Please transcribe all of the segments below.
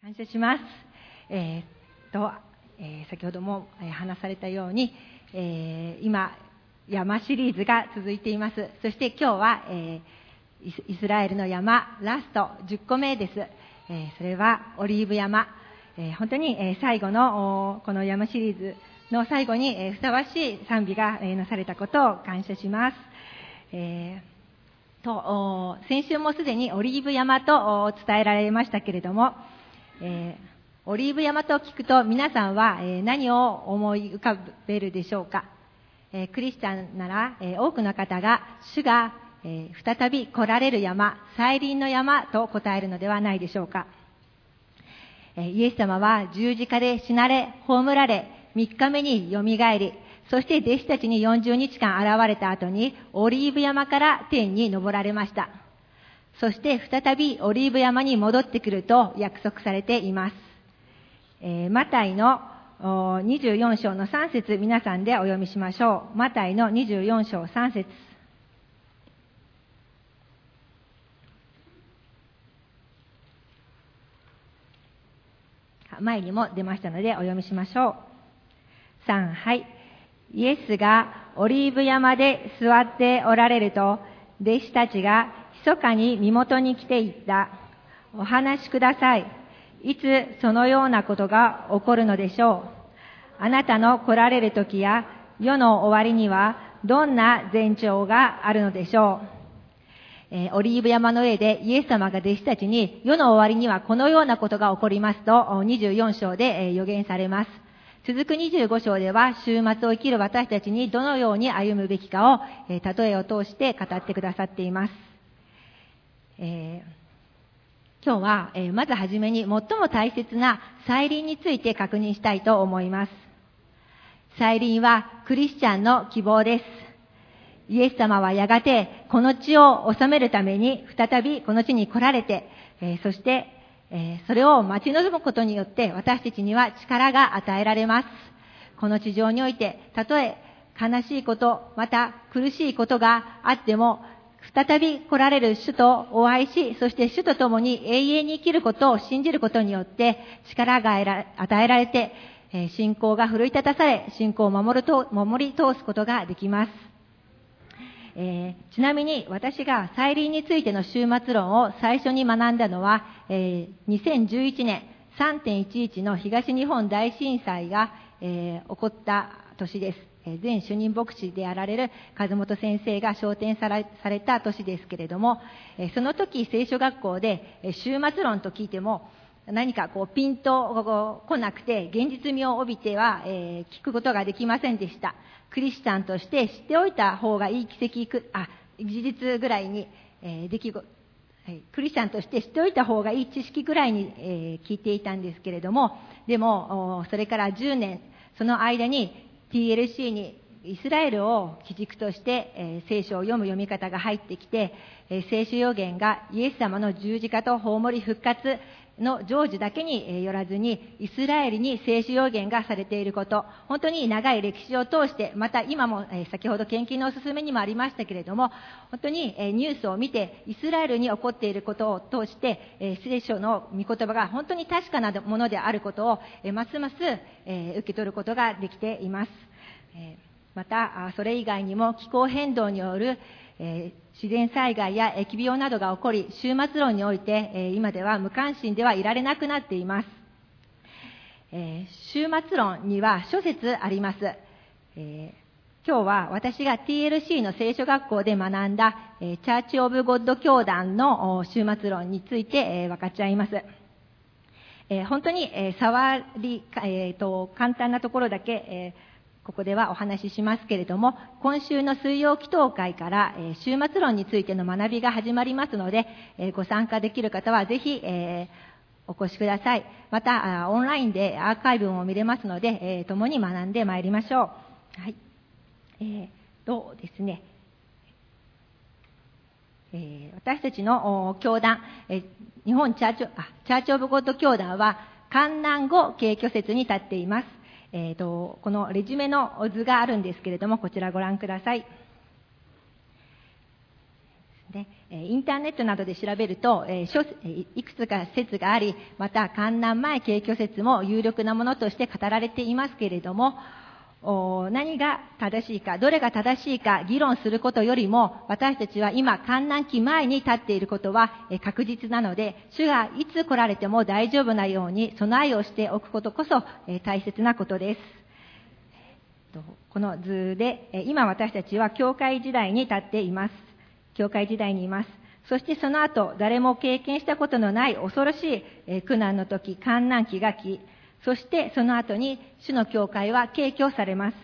感謝します。えー、と、えー、先ほども話されたように、えー、今、山シリーズが続いています。そして今日は、えイスラエルの山、ラスト10個目です。えそれはオリーブ山。え本当に、え最後のこの山シリーズの最後に、えふさわしい賛美が、えなされたことを感謝します。えと先週もすでにオリーブ山と伝えられましたけれども、えー、オリーブ山と聞くと皆さんは、えー、何を思い浮かべるでしょうか、えー、クリスチャンなら、え多くの方が主が、え再び来られる山、再臨の山と答えるのではないでしょうか、えイエス様は十字架で死なれ、葬られ、3日目によみがえり、そして弟子たちに40日間現れた後に、オリーブ山から天に登られました。そして再びオリーブ山に戻ってくると約束されています。えー、マタイの24章の3節皆さんでお読みしましょう。マタイの24章3節前にも出ましたのでお読みしましょう。3、はい。イエスがオリーブ山で座っておられると、弟子たちが密かに身元に来ていった。お話しください。いつそのようなことが起こるのでしょう。あなたの来られる時や世の終わりにはどんな前兆があるのでしょう。えー、オリーブ山の上でイエス様が弟子たちに世の終わりにはこのようなことが起こりますと24章で、えー、予言されます。続く25章では週末を生きる私たちにどのように歩むべきかを、えー、例えを通して語ってくださっています。えー、今日は、えー、まずはじめに最も大切な再臨について確認したいと思います。再臨はクリスチャンの希望です。イエス様はやがてこの地を治めるために再びこの地に来られて、えー、そして、えそれを待ち望むことによって私たちには力が与えられます。この地上において、たとえ悲しいこと、また苦しいことがあっても、再び来られる主とお会いし、そして主と共に永遠に生きることを信じることによって力が与えられて、信仰が奮い立たされ、信仰を守ると守り通すことができます。えー、ちなみに私が再臨についての終末論を最初に学んだのは、えー、2011年3.11の東日本大震災が、えー、起こった年です。前主任牧師であられる和本先生が昇天された年ですけれども、その時聖書学校で終末論と聞いても、何かこうピンと来なくて、現実味を帯びては、え、聞くことができませんでした。クリスチャンとして知っておいた方がいい奇跡、あ、事実ぐらいに、え、出来事、クリスチャンとして知っておいた方がいい知識ぐらいに、え、聞いていたんですけれども、でも、それから10年、その間に TLC にイスラエルを基軸として、え、聖書を読む読み方が入ってきて、え、聖書予言がイエス様の十字架と葬り復活の成就だけによらずに、イスラエルに聖書予言がされていること、本当に長い歴史を通して、また今も、え、先ほど献金のお勧めにもありましたけれども、本当に、え、ニュースを見て、イスラエルに起こっていることを通して、え、聖書の御言葉が本当に確かなものであることを、えますます、え受け取ることができています。また、それ以外にも気候変動による、え自然災害や疫病などが起こり、終末論において、え今では無関心ではいられなくなっています。え終末論には諸説あります。え今日は私が TLC の聖書学校で学んだ、えチャーチ・オブ・ゴッド教団の終末論について、え分かっちゃいます。え本当に、え触り、えーと、簡単なところだけ、えここではお話ししますけれども、今週の水曜祈祷会から、え終末論についての学びが始まりますので、えご参加できる方はぜひ、えお越しください。また、オンラインでアーカイブも見れますので、え共に学んでまいりましょう。はい。えー、とですね、え、私たちの教団、え、日本チャーチあチャーチオブゴッド教団は、観南後景挙説に立っています。えーと、このレジュメの図があるんですけれども、こちらご覧ください。でインターネットなどで調べると、えー、いくつか説があり、また、観覧前景挙説も有力なものとして語られていますけれども、何が正しいか、どれが正しいか議論することよりも、私たちは今、観覧期前に立っていることは確実なので、主がいつ来られても大丈夫なように備えをしておくことこそ大切なことです。この図で、今私たちは教会時代に立っています。教会時代にいます。そしてその後、誰も経験したことのない恐ろしい苦難の時、観難期が来、そしてその後に主の教会は敬挙されます。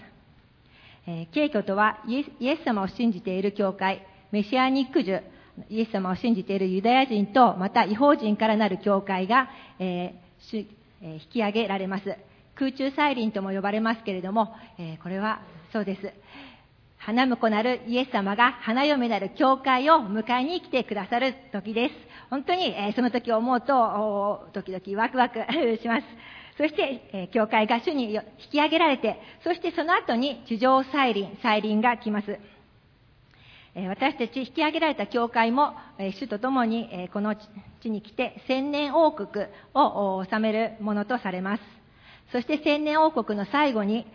えー、敬挙とはイエス様を信じている教会、メシアニック樹、イエス様を信じているユダヤ人と、また違法人からなる教会が、えーえー、引き上げられます。空中再臨とも呼ばれますけれども、えー、これはそうです。花婿なるイエス様が花嫁なる教会を迎えに来てくださる時です。本当に、えー、その時を思うと、時々ワクワクします。そして、え教会が主に引き上げられて、そしてその後に地上再臨、再臨が来ます。え私たち引き上げられた教会も、え主と共に、えこの地に来て千年王国を治めるものとされます。そして千年王国の最後に、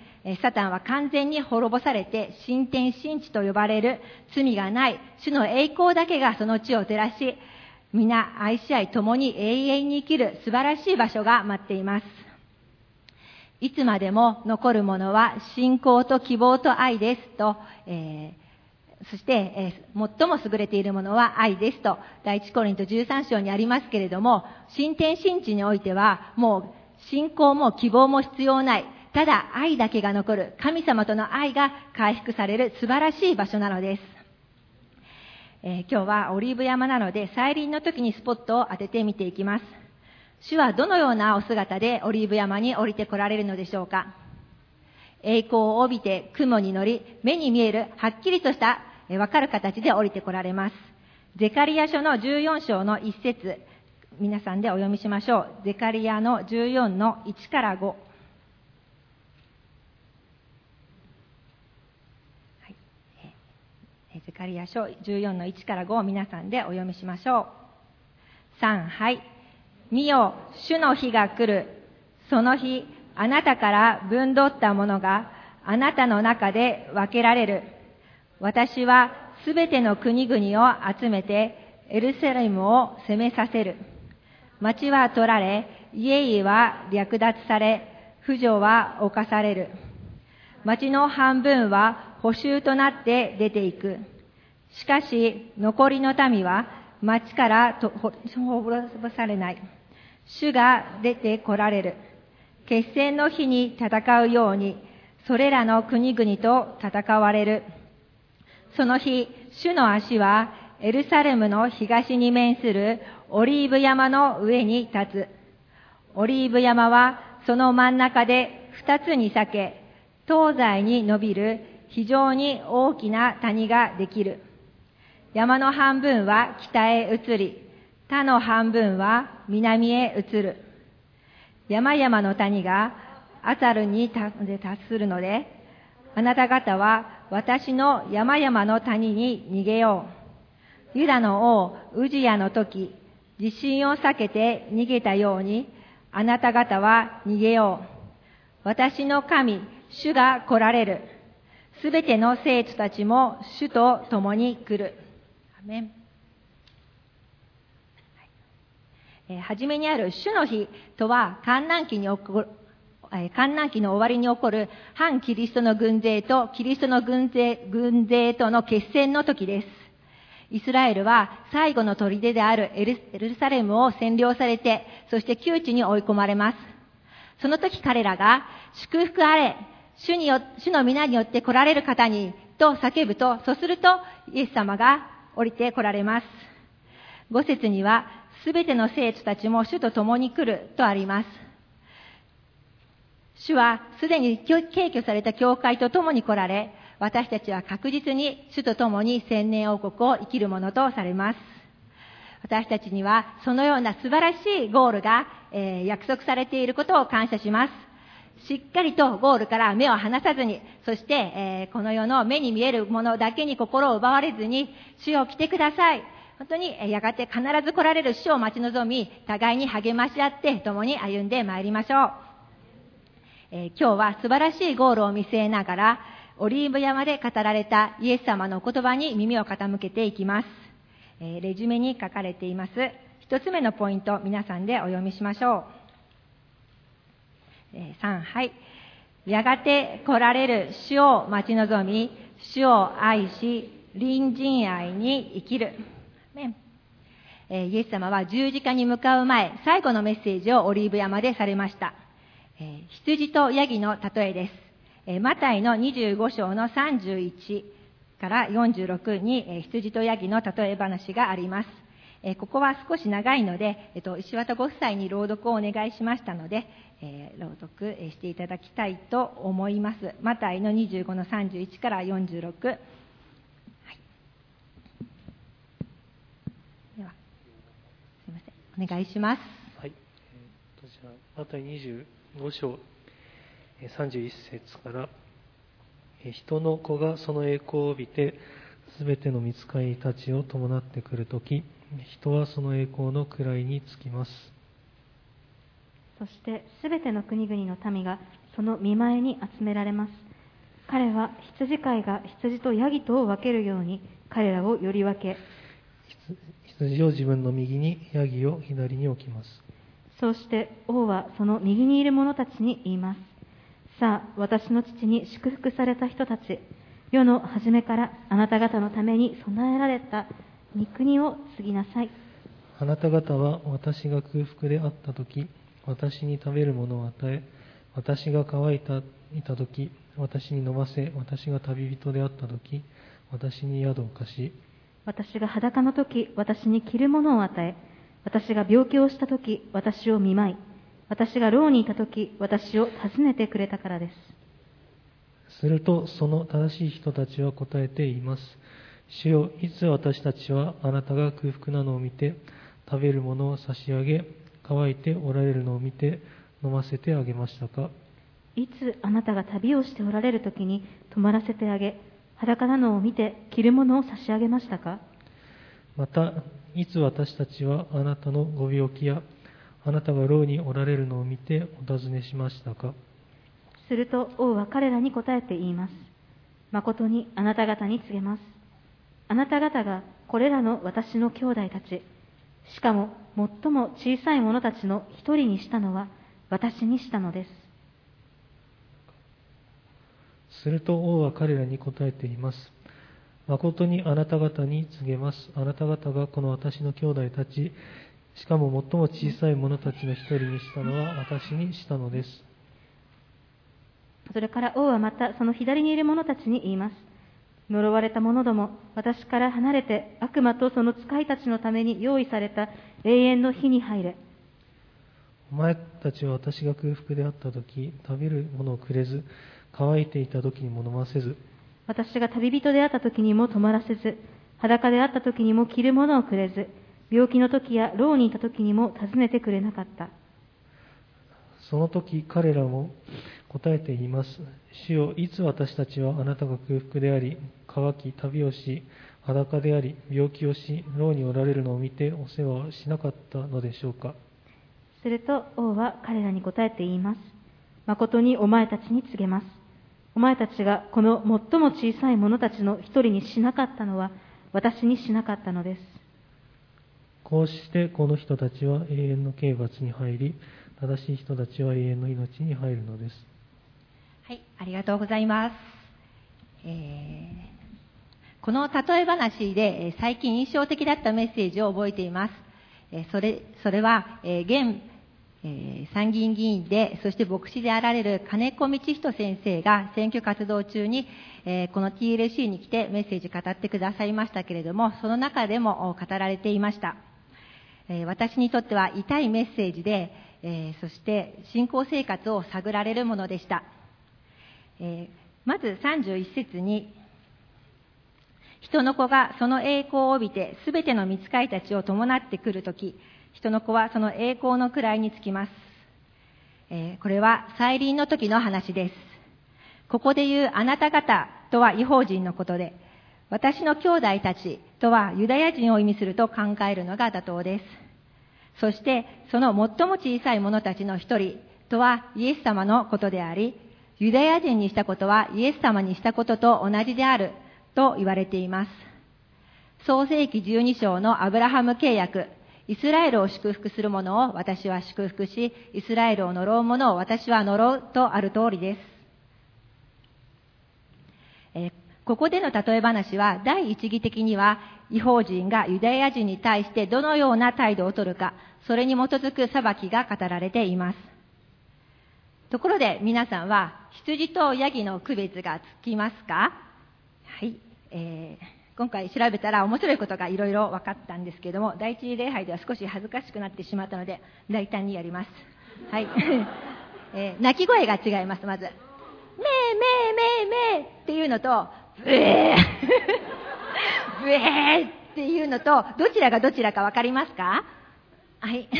サタンは完全に滅ぼされて、新天新地と呼ばれる罪がない主の栄光だけがその地を照らし、皆愛し合い共に永遠に生きる素晴らしい場所が待っています。いつまでも残るものは信仰と希望と愛ですと、えー、そして、えー、最も優れているものは愛ですと、第一コリント13章にありますけれども、新天新地においては、もう信仰も希望も必要ない、ただ愛だけが残る、神様との愛が回復される素晴らしい場所なのです。えー、今日はオリーブ山なので、再臨の時にスポットを当ててみていきます。主はどのようなお姿でオリーブ山に降りて来られるのでしょうか？栄光を帯びて雲に乗り、目に見えるはっきりとしたわかる形で降りて来られます。ゼカリア書の14章の一節、皆さんでお読みしましょう。ゼカリアの14の1から5。ゼカリア書14の1から5を皆さんでお読みしましょう。3、はい。見よ、主の日が来る。その日、あなたから分取ったものがあなたの中で分けられる。私はすべての国々を集めてエルサレムを攻めさせる。町は取られ、家々は略奪され、不女は犯される。町の半分は補修となって出ていく。しかし、残りの民は町から滅ぼされない。主が出て来られる。決戦の日に戦うように、それらの国々と戦われる。その日、主の足はエルサレムの東に面するオリーブ山の上に立つ。オリーブ山はその真ん中で二つに裂け、東西に伸びる非常に大きな谷ができる。山の半分は北へ移り、他の半分は南へ移る。山々の谷がアサルに達するので、あなた方は私の山々の谷に逃げよう。ユダの王ウジヤの時、地震を避けて逃げたように、あなた方は逃げよう。私の神、主が来られる。すべての生徒たちも主と共に来る。メンえ初めにある主の日とは、観覧期に起こる、観覧期の終わりに起こる反キリストの軍勢とキリストの軍勢、軍勢との決戦の時です。イスラエルは最後の砦であるエルサレムを占領されて、そして窮地に追い込まれます。その時彼らが、祝福あれ、主によ、主の皆によって来られる方に、と叫ぶと、そうすると、イエス様が降りて来られます。五節には、すべての生徒たちも主と共に来るとあります。主はすでに敬挙された教会と共に来られ、私たちは確実に主と共に千年王国を生きるものとされます。私たちにはそのような素晴らしいゴールが、えー、約束されていることを感謝します。しっかりとゴールから目を離さずに、そして、えー、この世の目に見えるものだけに心を奪われずに、主を来てください。本当に、やがて必ず来られる主を待ち望み、互いに励まし合って共に歩んでまいりましょう。えー、今日は素晴らしいゴールを見据えながら、オリーブ山で語られたイエス様の言葉に耳を傾けていきます。えー、レジュメに書かれています。一つ目のポイント、皆さんでお読みしましょう。3、はい。やがて来られる主を待ち望み、主を愛し、隣人愛に生きる。えイエス様は十字架に向かう前、最後のメッセージをオリーブ山でされました。え羊とヤギの例えです。えマタイの25章の31から46に、え羊とヤギの例え話があります。えここは少し長いので、えっと、石渡ご夫妻に朗読をお願いしましたので、えー、朗読していただきたいと思います。マタイの25の31から46。はい、では、すみません、お願いします。はい。えー、とじゃ、マタイ25章31節から、人の子がその栄光を帯びて、すべての見つかりたちを伴ってくるとき、人はその栄光の位につきます。そしてすべての国々の民がその見舞いに集められます。彼は羊飼いが羊とヤギとを分けるように彼らをより分け、羊を自分の右に、ヤギを左に置きます。そうして王はその右にいる者たちに言います。さあ、私の父に祝福された人たち、世の初めからあなた方のために備えられた御国を継ぎなさい。あなた方は私が空腹であった時、私に食べるものを与え、私が乾いたいた時、私に飲ませ、私が旅人であった時、私に宿を貸し、私が裸の時、私に着るものを与え、私が病気をした時、私を見舞い、私が牢にいた時、私を訪ねてくれたからです。すると、その正しい人たちは答えて言います。主よ、いつ私たちはあなたが空腹なのを見て、食べるものを差し上げ、乾いておられるのを見て、飲ませてあげましたか？いつあなたが旅をしておられる時に泊まらせてあげ、裸なのを見て着るものを差し上げましたか？また、いつ私たちはあなたのご病気や、あなたが牢におられるのを見てお尋ねしましたか？すると王は彼らに答えて言います。誠にあなた方に告げます。あなた方がこれらの私の兄弟たち、しかも最も小さい者たちの一人にしたのは私にしたのです。すると王は彼らに答えています。誠にあなた方に告げます。あなた方がこの私の兄弟たち、しかも最も小さい者たちの一人にしたのは私にしたのです。それから王はまたその左にいる者たちに言います。呪われた者ども、私から離れて悪魔とその使いたちのために用意された永遠の火に入れ。お前たちは私が空腹であった時、食べるものをくれず、乾いていた時にも飲ませず、私が旅人であった時にも泊まらせず、裸であった時にも着るものをくれず、病気の時や牢にいた時にも訪ねてくれなかった。その時彼らも答えて言います。主よ、いつ私たちはあなたが空腹であり、乾き、旅をし、裸であり、病気をし、牢におられるのを見てお世話をしなかったのでしょうか。すると王は彼らに答えて言います。誠にお前たちに告げます。お前たちがこの最も小さい者たちの一人にしなかったのは、私にしなかったのです。こうしてこの人たちは永遠の刑罰に入り、正しい人たちは永遠の命に入るのです。はい、ありがとうございます。えー、この例え話で最近印象的だったメッセージを覚えています。それそれは、現、参議院議員で、そして牧師であられる金子道人先生が選挙活動中に、この TLC に来てメッセージ語ってくださいましたけれども、その中でも語られていました。私にとっては痛いメッセージで、そして信仰生活を探られるものでした。まず31節に、人の子がその栄光を帯びて、すべての見つかいたちを伴ってくるとき、人の子はその栄光の位につきます。えーこれは再臨の時の話です。ここで言うあなた方とは違法人のことで、私の兄弟たちとはユダヤ人を意味すると考えるのが妥当です。そして、その最も小さい者たちの一人とはイエス様のことであり、ユダヤ人にしたことはイエス様にしたことと同じであると言われています。創世記12章のアブラハム契約、イスラエルを祝福する者を私は祝福し、イスラエルを呪う者を私は呪うとある通りです。えここでの例え話は第一義的には違法人がユダヤ人に対してどのような態度をとるか、それに基づく裁きが語られています。ところで皆さんは羊とヤギの区別がつきますか？はい、えー今回調べたら面白いことがいろいろ分かったんですけども第一礼拝では少し恥ずかしくなってしまったので大胆にやります。はい、えー鳴き声が違いますまず「めーめーめーめー」っていうのと「ブエー」ブエーっていうのとどちらがどちらか分かりますか？はい。めー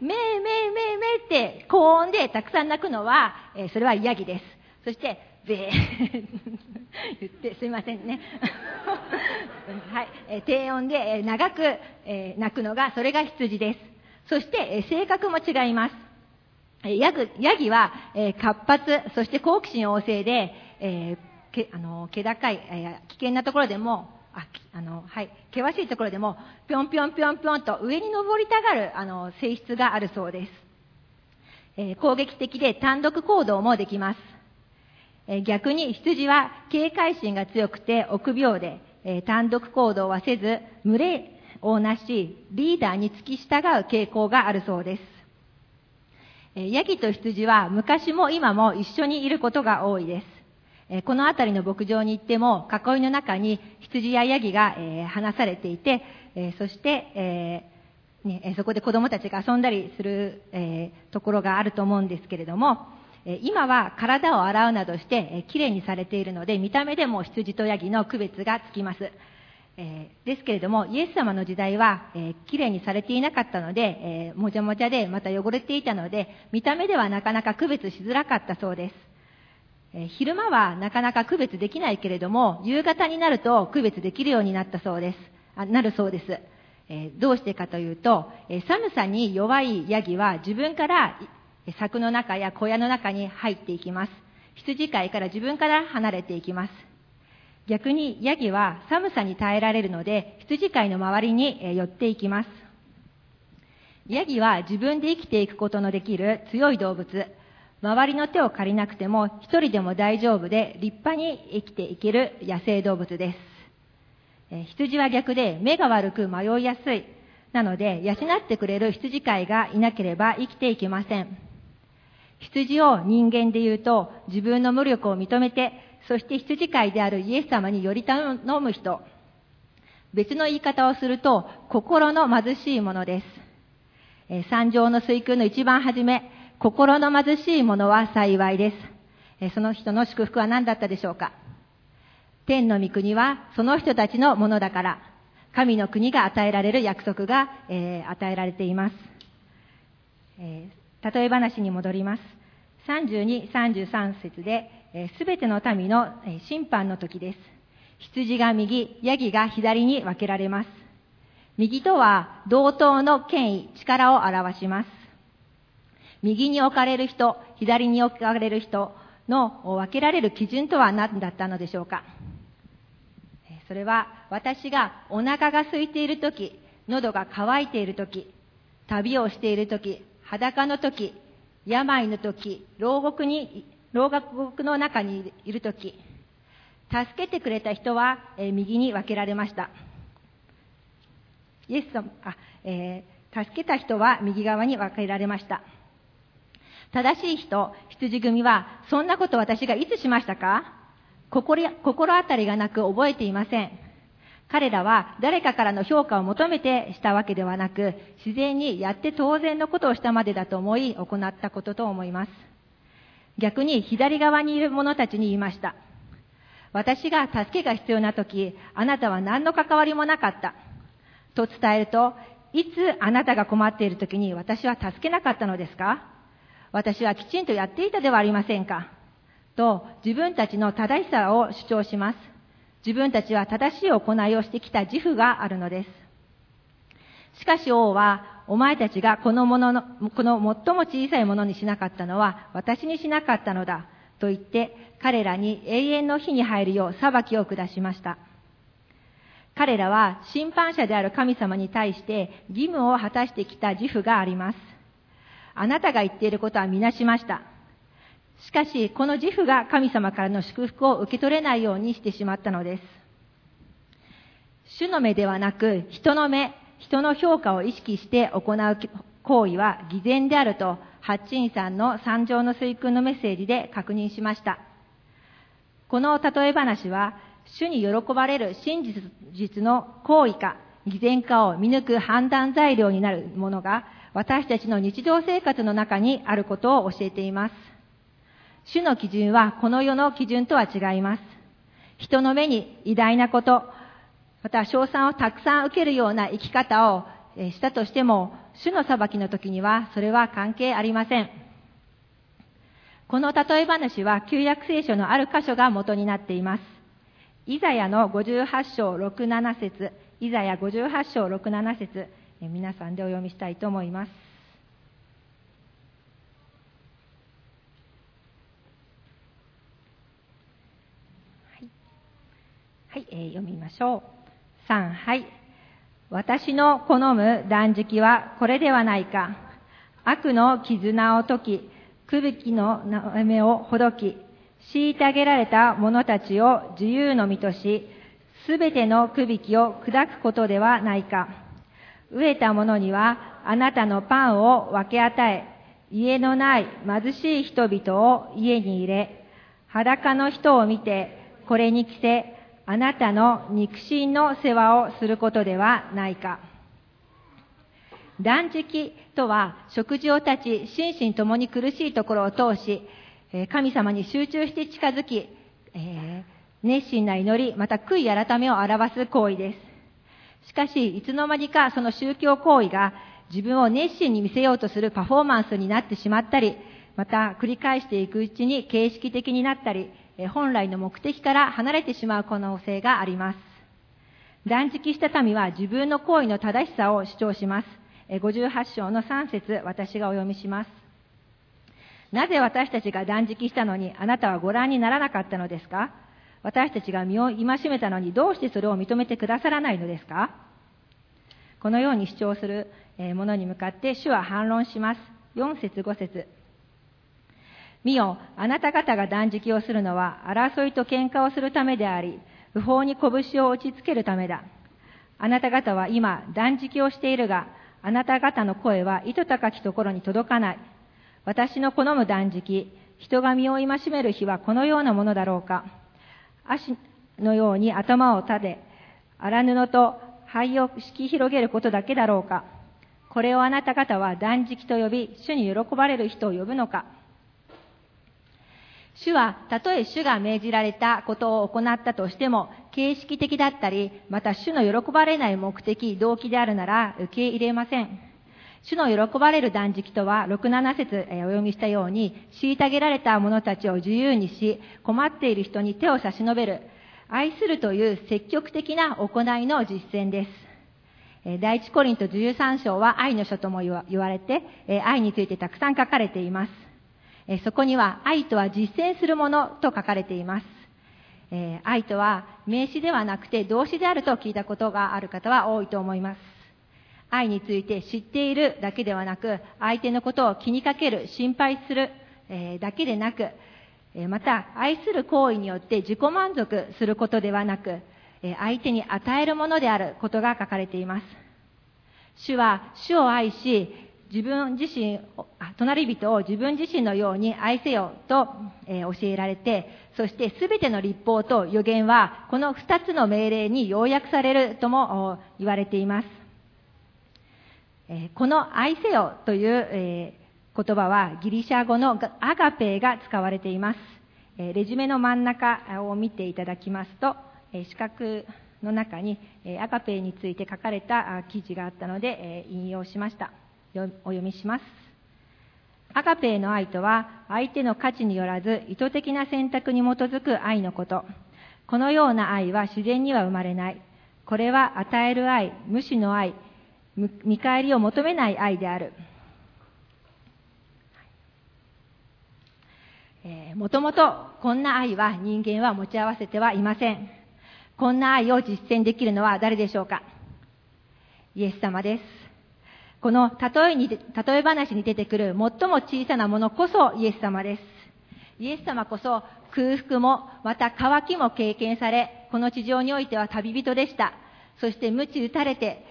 めーめーめーって高音でたくさん鳴くのは、えーそれはヤギです。そして、べー。言ってすいませんね。はい。え低音で、長く、え鳴くのが、それが羊です。そして、え性格も違います。ヤグヤギは、え活発、そして好奇心旺盛で、えーけあの気高い、え危険なところでも、ああのはい、険しいところでも、ぴょんぴょんぴょんぴょんと上に登りたがるあの性質があるそうです。えー攻撃的で単独行動もできます。え逆に羊は警戒心が強くて臆病で、え単独行動はせず、群れをなし、リーダーに付き従う傾向があるそうです。えヤギと羊は昔も今も一緒にいることが多いです。えこの辺りの牧場に行っても囲いの中に羊やヤギが、えー放されていて、えそして、えね、そこで子供たちが遊んだりする、えところがあると思うんですけれども、今は体を洗うなどして、きれいにされているので見た目でも羊とヤギの区別がつきます。えですけれども、イエス様の時代は、えー、きれいにされていなかったので、えーもじゃもじゃでまた汚れていたので、見た目ではなかなか区別しづらかったそうです。えー昼間はなかなか区別できないけれども、夕方になると区別できるようになったそうです。あなるそうです。えどうしてかというと、え寒さに弱いヤギは自分から柵の中や小屋の中に入っていきます。羊飼いから自分から離れていきます。逆にヤギは寒さに耐えられるので、羊飼いの周りに寄っていきます。ヤギは自分で生きていくことのできる強い動物。周りの手を借りなくても一人でも大丈夫で立派に生きていける野生動物です。え羊は逆で目が悪く迷いやすい。なので、養ってくれる羊飼いがいなければ生きていけません。羊を人間で言うと、自分の無力を認めて、そして羊飼いであるイエス様により頼む人。別の言い方をすると、心の貧しいものです。えー三条の水空の一番初め、心の貧しい者は幸いです。えその人の祝福は何だったでしょうか天の御国はその人たちのものだから、神の国が与えられる約束が、えー与えられています。え例え話に戻ります。32、33節で、す、べ、ての民の、審判の時です。羊が右、ヤギが左に分けられます。右とは同等の権威、力を表します。右に置かれる人、左に置かれる人の分けられる基準とは何だったのでしょうかそれは私がお腹が空いているとき、喉が渇いているとき、旅をしているとき、裸のとき、病のとき、牢獄に、牢獄の中にいるとき、助けてくれた人は、え右に分けられました。イエス様、あ、えー助けた人は右側に分けられました。正しい人、羊組は、そんなこと私がいつしましたか？心心当たりがなく覚えていません。彼らは誰かからの評価を求めてしたわけではなく、自然にやって当然のことをしたまでだと思い行ったことと思います。逆に左側にいる者たちに言いました。私が助けが必要な時、あなたは何の関わりもなかった。と伝えると、いつあなたが困っている時に私は助けなかったのですか私はきちんとやっていたではありませんか。と自分たちの正しさを主張します。自分たちは正しい行いをしてきた自負があるのです。しかし王は、お前たちがこのものの、この最も小さいものにしなかったのは私にしなかったのだ。と言って彼らに永遠の火に入るよう裁きを下しました。彼らは審判者である神様に対して義務を果たしてきた自負があります。あなたが言っていることはみなしました。しかし、この自負が神様からの祝福を受け取れないようにしてしまったのです。主の目ではなく、人の目、人の評価を意識して行う行為は偽善であると、ハッチンさんの三条の水訓のメッセージで確認しました。この例え話は、主に喜ばれる真実の行為か、偽善かを見抜く判断材料になるものが、私たちの日常生活の中にあることを教えています。主の基準はこの世の基準とは違います。人の目に偉大なこと、また賞賛をたくさん受けるような生き方をしたとしても、主の裁きの時にはそれは関係ありません。この例え話は旧約聖書のある箇所が元になっています。イザヤの58章6、7節イザヤ58章6、7節皆さんでお読みしたいと思います。はいえー、読みましょう。3、はい。私の好む断食はこれではないか。悪の絆を解き、くびきの目をほどき、虐げられた者たちを自由の身とし、すべてのくびきを砕くことではないか。飢えた者にはあなたのパンを分け与え、家のない貧しい人々を家に入れ、裸の人を見て、これに着せ、あなたの肉親の世話をすることではないか。断食とは食事を断ち、心身ともに苦しいところを通し、神様に集中して近づき、えー、熱心な祈り、また悔い改めを表す行為です。しかし、いつの間にかその宗教行為が自分を熱心に見せようとするパフォーマンスになってしまったり、また繰り返していくうちに形式的になったり、本来の目的から離れてしまう可能性があります。断食した民は自分の行為の正しさを主張します。58章の3節私がお読みします。なぜ私たちが断食したのにあなたはご覧にならなかったのですか？私たちが身を戒めたのにどうしてそれを認めてくださらないのですか？このように主張する者に向かって主は反論します。4節5節見よ、あなた方が断食をするのは、争いと喧嘩をするためであり、不法に拳を打ちつけるためだ。あなた方は今、断食をしているが、あなた方の声は糸高きところに届かない。私の好む断食、人が身を戒める日はこのようなものだろうか。足のように頭を立て、荒布と灰を敷き広げることだけだろうか。これをあなた方は断食と呼び、主に喜ばれる人を呼ぶのか。主は、たとえ主が命じられたことを行ったとしても、形式的だったり、また主の喜ばれない目的、動機であるなら受け入れません。主の喜ばれる断食とは、6、7節お読みしたように、虐げられた者たちを自由にし、困っている人に手を差し伸べる、愛するという積極的な行いの実践です。第一コリント13章は愛の書とも言われて、愛についてたくさん書かれています。そこには愛とは実践するものと書かれています。え愛とは名詞ではなくて動詞であると聞いたことがある方は多いと思います。愛について知っているだけではなく、相手のことを気にかける、心配する、えだけでなく、えまた愛する行為によって自己満足することではなく、え相手に与えるものであることが書かれています。主は主を愛し、自分自身、隣人を自分自身のように愛せよと、え教えられて、そして全ての立法と予言は、この二つの命令に要約されるとも言われています。えこの愛せよという、え言葉はギリシャ語のアガペが使われています。えレジュメの真ん中を見ていただきますと、え四角の中に、えアガペについて書かれた記事があったので、え引用しました。お読みします。アガペーの愛とは、相手の価値によらず、意図的な選択に基づく愛のこと。このような愛は自然には生まれない。これは与える愛、無視の愛、見返りを求めない愛である。もともとこんな愛は人間は持ち合わせてはいません。こんな愛を実践できるのは誰でしょうかイエス様です。この例えに、例え話に出てくる最も小さなものこそイエス様です。イエス様こそ空腹もまた渇きも経験され、この地上においては旅人でした。そして鞭打たれて、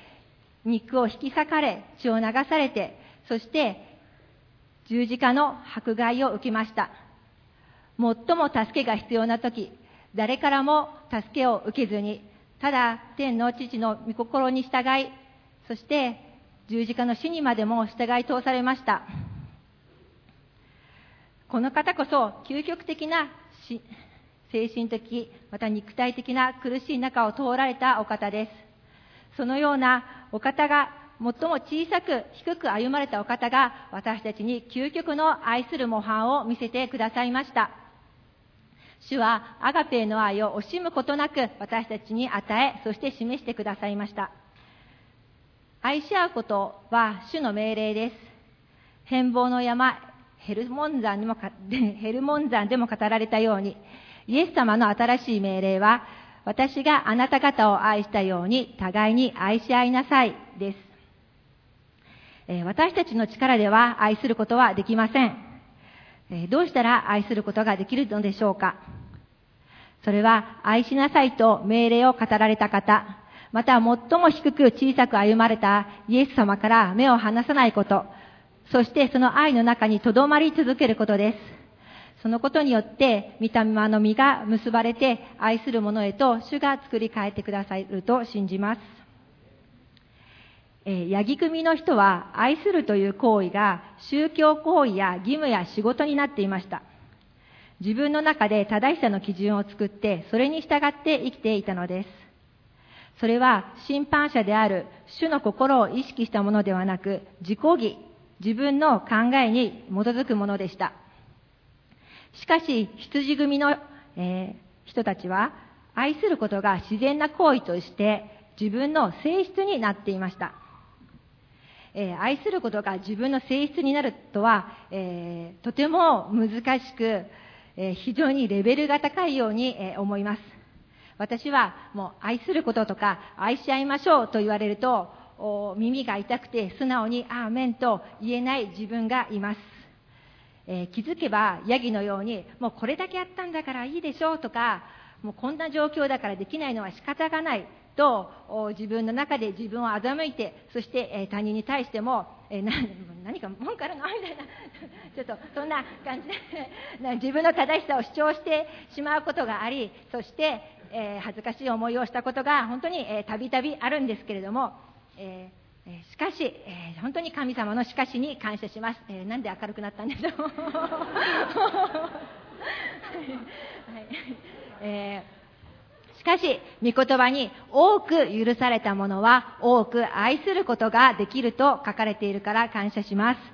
肉を引き裂かれ、血を流されて、そして十字架の迫害を受けました。最も助けが必要な時、誰からも助けを受けずに、ただ天の父の御心に従い、そして十字架の死にまでも従い通されました。この方こそ究極的な精神的、また肉体的な苦しい中を通られたお方です。そのようなお方が最も小さく低く歩まれたお方が私たちに究極の愛する模範を見せてくださいました。主はアガペーの愛を惜しむことなく私たちに与え、そして示してくださいました。愛し合うことは主の命令です。変貌の山、ヘルモン山にも ヘルモン山でも語られたように、イエス様の新しい命令は、私があなた方を愛したように互いに愛し合いなさいです。え私たちの力では愛することはできません。えどうしたら愛することができるのでしょうかそれは愛しなさいと命令を語られた方、また最も低く小さく歩まれたイエス様から目を離さないこと、そしてその愛の中に留まり続けることです。そのことによって、御霊の実が結ばれて愛する者へと主が作り変えてくださると信じます。え八木組の人は愛するという行為が宗教行為や義務や仕事になっていました。自分の中で正しさの基準を作って、それに従って生きていたのです。それは審判者である主の心を意識したものではなく、自己義、自分の考えに基づくものでした。しかし、羊組の、えー、人たちは、愛することが自然な行為として自分の性質になっていました。えー、愛することが自分の性質になるとは、えー、とても難しく、え非常にレベルが高いように、え思います。私はもう愛することとか愛し合いましょうと言われると耳が痛くて素直にアーメンと言えない自分がいます。えー、気づけばヤギのようにもうこれだけやったんだからいいでしょうとかもうこんな状況だからできないのは仕方がないと自分の中で自分を欺いてそして、えー、他人に対しても、えー、な何か文句あるのみたいな ちょっとそんな感じで 自分の正しさを主張してしまうことがありそして、え恥ずかしい思いをしたことが本当にたびたびあるんですけれども、えーしかし、えー、本当に神様のしかしに感謝します。え、なんで明るくなったんでしょう。はいえー、しかし、御言葉に多く許されたものは多く愛することができると書かれているから感謝します。本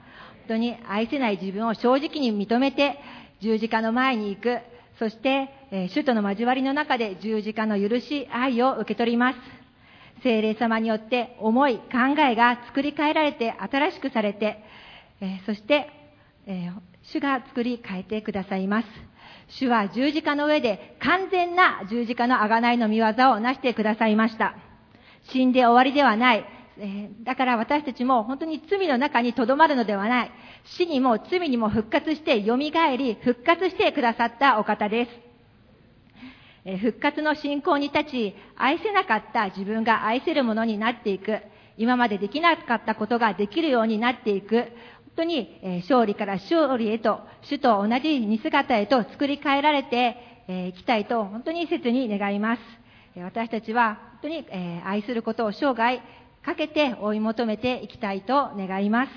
当に愛せない自分を正直に認めて十字架の前に行く。そして、え、主との交わりの中で十字架の許し、愛を受け取ります。精霊様によって思い、考えが作り変えられて新しくされて、え、そして、え、主が作り変えてくださいます。主は十字架の上で完全な十字架の贖いの見業を成してくださいました。死んで終わりではない。え、だから私たちも本当に罪の中にとどまるのではない。死にも罪にも復活して蘇り、復活してくださったお方です。復活の信仰に立ち、愛せなかった自分が愛せるものになっていく。今までできなかったことができるようになっていく。本当に、勝利から勝利へと、主と同じ似姿へと作り変えられていきたいと、本当に切に願います。私たちは本当に愛することを生涯かけて追い求めていきたいと願います。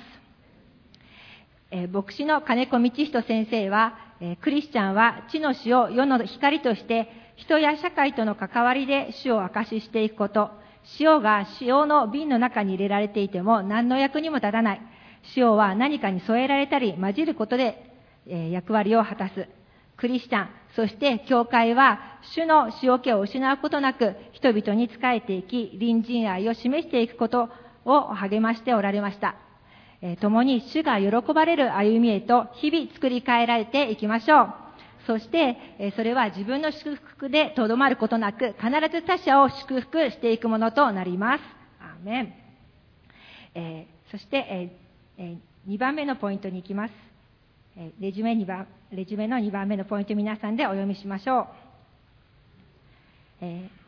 え牧師の金子道人先生は、えクリスチャンは地の死を世の光として人や社会との関わりで死を証ししていくこと、塩が塩の瓶の中に入れられていても何の役にも立たない。塩は何かに添えられたり混じることで、え役割を果たす。クリスチャン、そして教会は主の塩気を失うことなく人々に仕えていき、隣人愛を示していくことを励ましておられました。え共に主が喜ばれる歩みへと日々作り変えられていきましょう。そして、えそれは自分の祝福でとどまることなく、必ず他者を祝福していくものとなります。アーメン。えーそして、えーえ2番目のポイントに行きます。レジュメ2番、レジュメの2番目のポイント皆さんでお読みしましょう。えー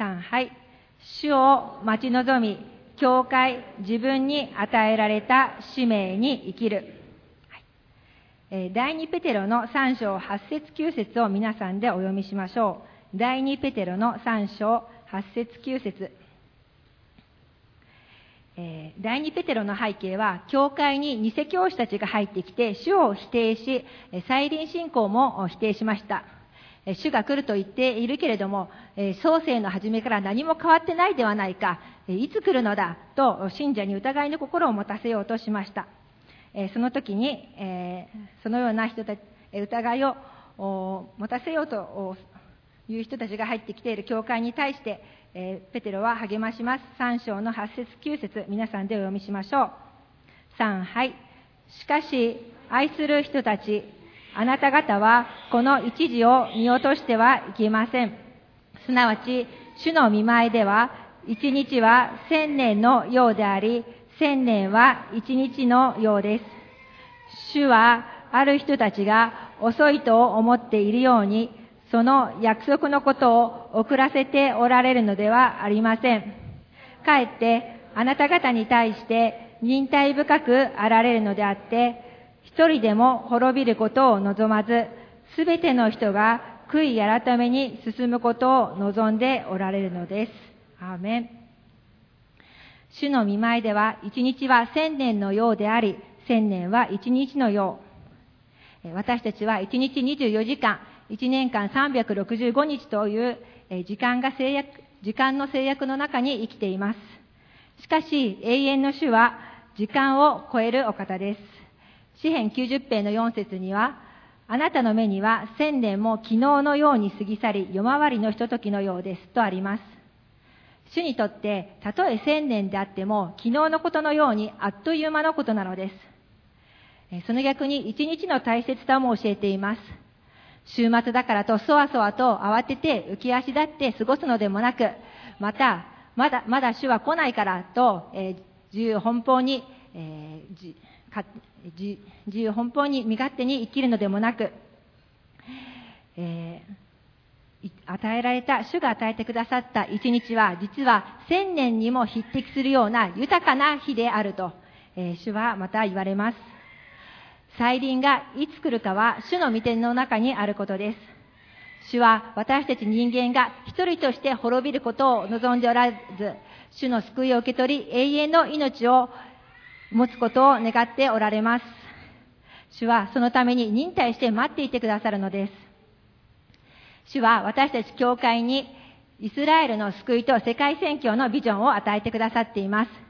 3、はい。主を待ち望み、教会、自分に与えられた使命に生きる。はいえ第2ペテロの3章8節9節を皆さんでお読みしましょう。第2ペテロの3章8節9節えー第2ペテロの背景は、教会に偽教師たちが入ってきて、主を否定し、再臨信仰も否定しました。主が来ると言っているけれども、創世の初めから何も変わってないではないか、いつ来るのだと信者に疑いの心を持たせようとしました。その時に、そのような人たち、疑いを持たせようという人たちが入ってきている教会に対して、えーペテロは励まします。3章の8節9節皆さんでお読みしましょう。3、はい。しかし、愛する人たち、あなた方はこの一時を見落としてはいけません。すなわち、主の見舞いでは、一日は千年のようであり、千年は一日のようです。主はある人たちが遅いと思っているように、その約束のことを遅らせておられるのではありません。かえってあなた方に対して忍耐深くあられるのであって、一人でも滅びることを望まず、すべての人が悔い改めに進むことを望んでおられるのです。アーメン。主の見舞いでは、一日は千年のようであり、千年は一日のよう。私たちは一日24時間、一年間365日という時間が制約、時間の制約の中に生きています。しかし、永遠の主は時間を超えるお方です。詩編90編の4節には、あなたの目には千年も昨日のように過ぎ去り、夜回りのひとときのようですとあります。主にとって、たとえ千年であっても、昨日のことのようにあっという間のことなのです。その逆に一日の大切さも教えています。週末だからとそわそわと慌てて浮き足立って過ごすのでもなく、また、まだ、まだ主は来ないからと、えー自由奔放に、えーか自由奔放に身勝手に生きるのでもなく、えー与えられた、主が与えてくださった一日は、実は千年にも匹敵するような豊かな日であると、えー主はまた言われます。再臨がいつ来るかは主の御手の中にあることです。主は私たち人間が一人として滅びることを望んでおらず、主の救いを受け取り永遠の命を持つことを願っておられます。主はそのために忍耐して待っていてくださるのです。主は私たち教会にイスラエルの救いと世界宣教のビジョンを与えてくださっています。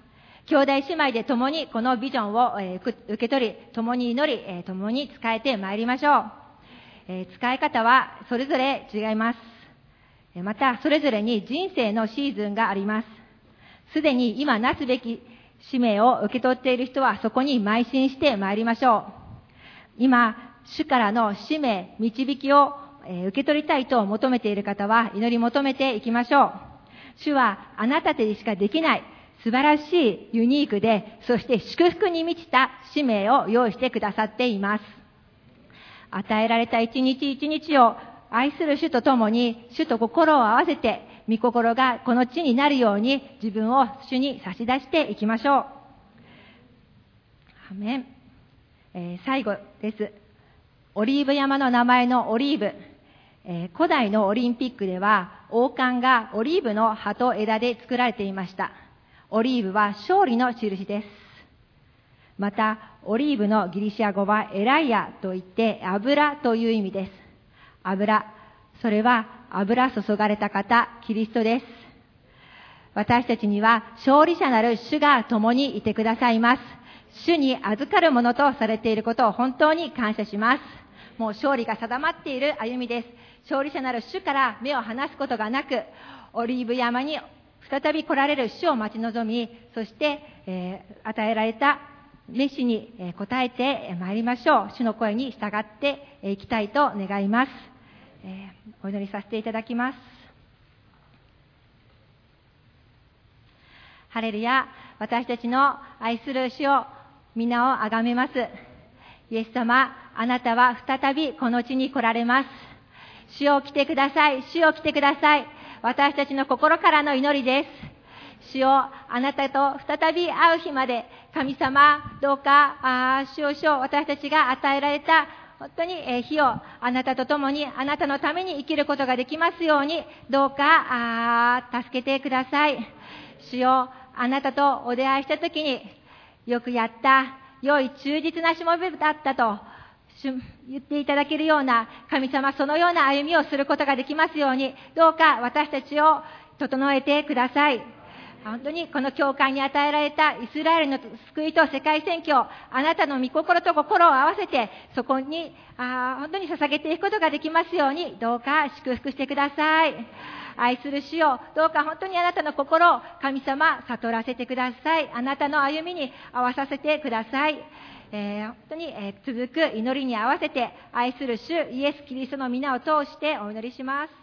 兄弟姉妹で共にこのビジョンを、え受け取り、共に祈り、え共に使えてまいりましょう。え使い方はそれぞれ違います。また、それぞれに人生のシーズンがあります。すでに今なすべき使命を受け取っている人はそこに邁進してまいりましょう。今、主からの使命、導きを、受け取りたいと求めている方は祈り求めていきましょう。主はあなたでしかできない素晴らしいユニークで、そして祝福に満ちた使命を用意してくださっています。与えられた一日一日を愛する主と共に、主と心を合わせて、御心がこの地になるように自分を主に差し出していきましょう。アメン。えー最後です。オリーブ山の名前のオリーブ。えー古代のオリンピックでは王冠がオリーブの葉と枝で作られていました。オリーブは勝利の印です。また、オリーブのギリシア語はエライアといって油という意味です。油。それは油注がれた方、キリストです。私たちには勝利者なる主が共にいてくださいます。主に預かるものとされていることを本当に感謝します。もう勝利が定まっている歩みです。勝利者なる主から目を離すことがなく、オリーブ山に再び来られる主を待ち望み、そして、えー、与えられた召しに応えてまいりましょう。主の声に従っていきたいと願います。えー、お祈りさせていただきます。ハレルヤ、私たちの愛する主を皆をあがめます。イエス様、あなたは再びこの地に来られます。主を来てください。主を来てください。私たちの心からの祈りです。主をあなたと再び会う日まで、神様、どうか、あ主を主を私たちが与えられた本当に、え日をあなたと共に、あなたのために生きることができますように、どうか、あ助けてください。主よ、あなたとお出会いしたときに、よくやった、良い忠実なしもべだったと、言っていただけるような、神様そのような歩みをすることができますように、どうか私たちを整えてください。本当にこの教会に与えられたイスラエルの救いと世界選挙、あなたの御心と心を合わせて、そこに、あ本当に捧げていくことができますように、どうか祝福してください。愛する主を、どうか本当にあなたの心を神様悟らせてください。あなたの歩みに合わさせてください。えー、本当に、えー、続く祈りに合わせて愛する主イエス・キリストの皆を通してお祈りします。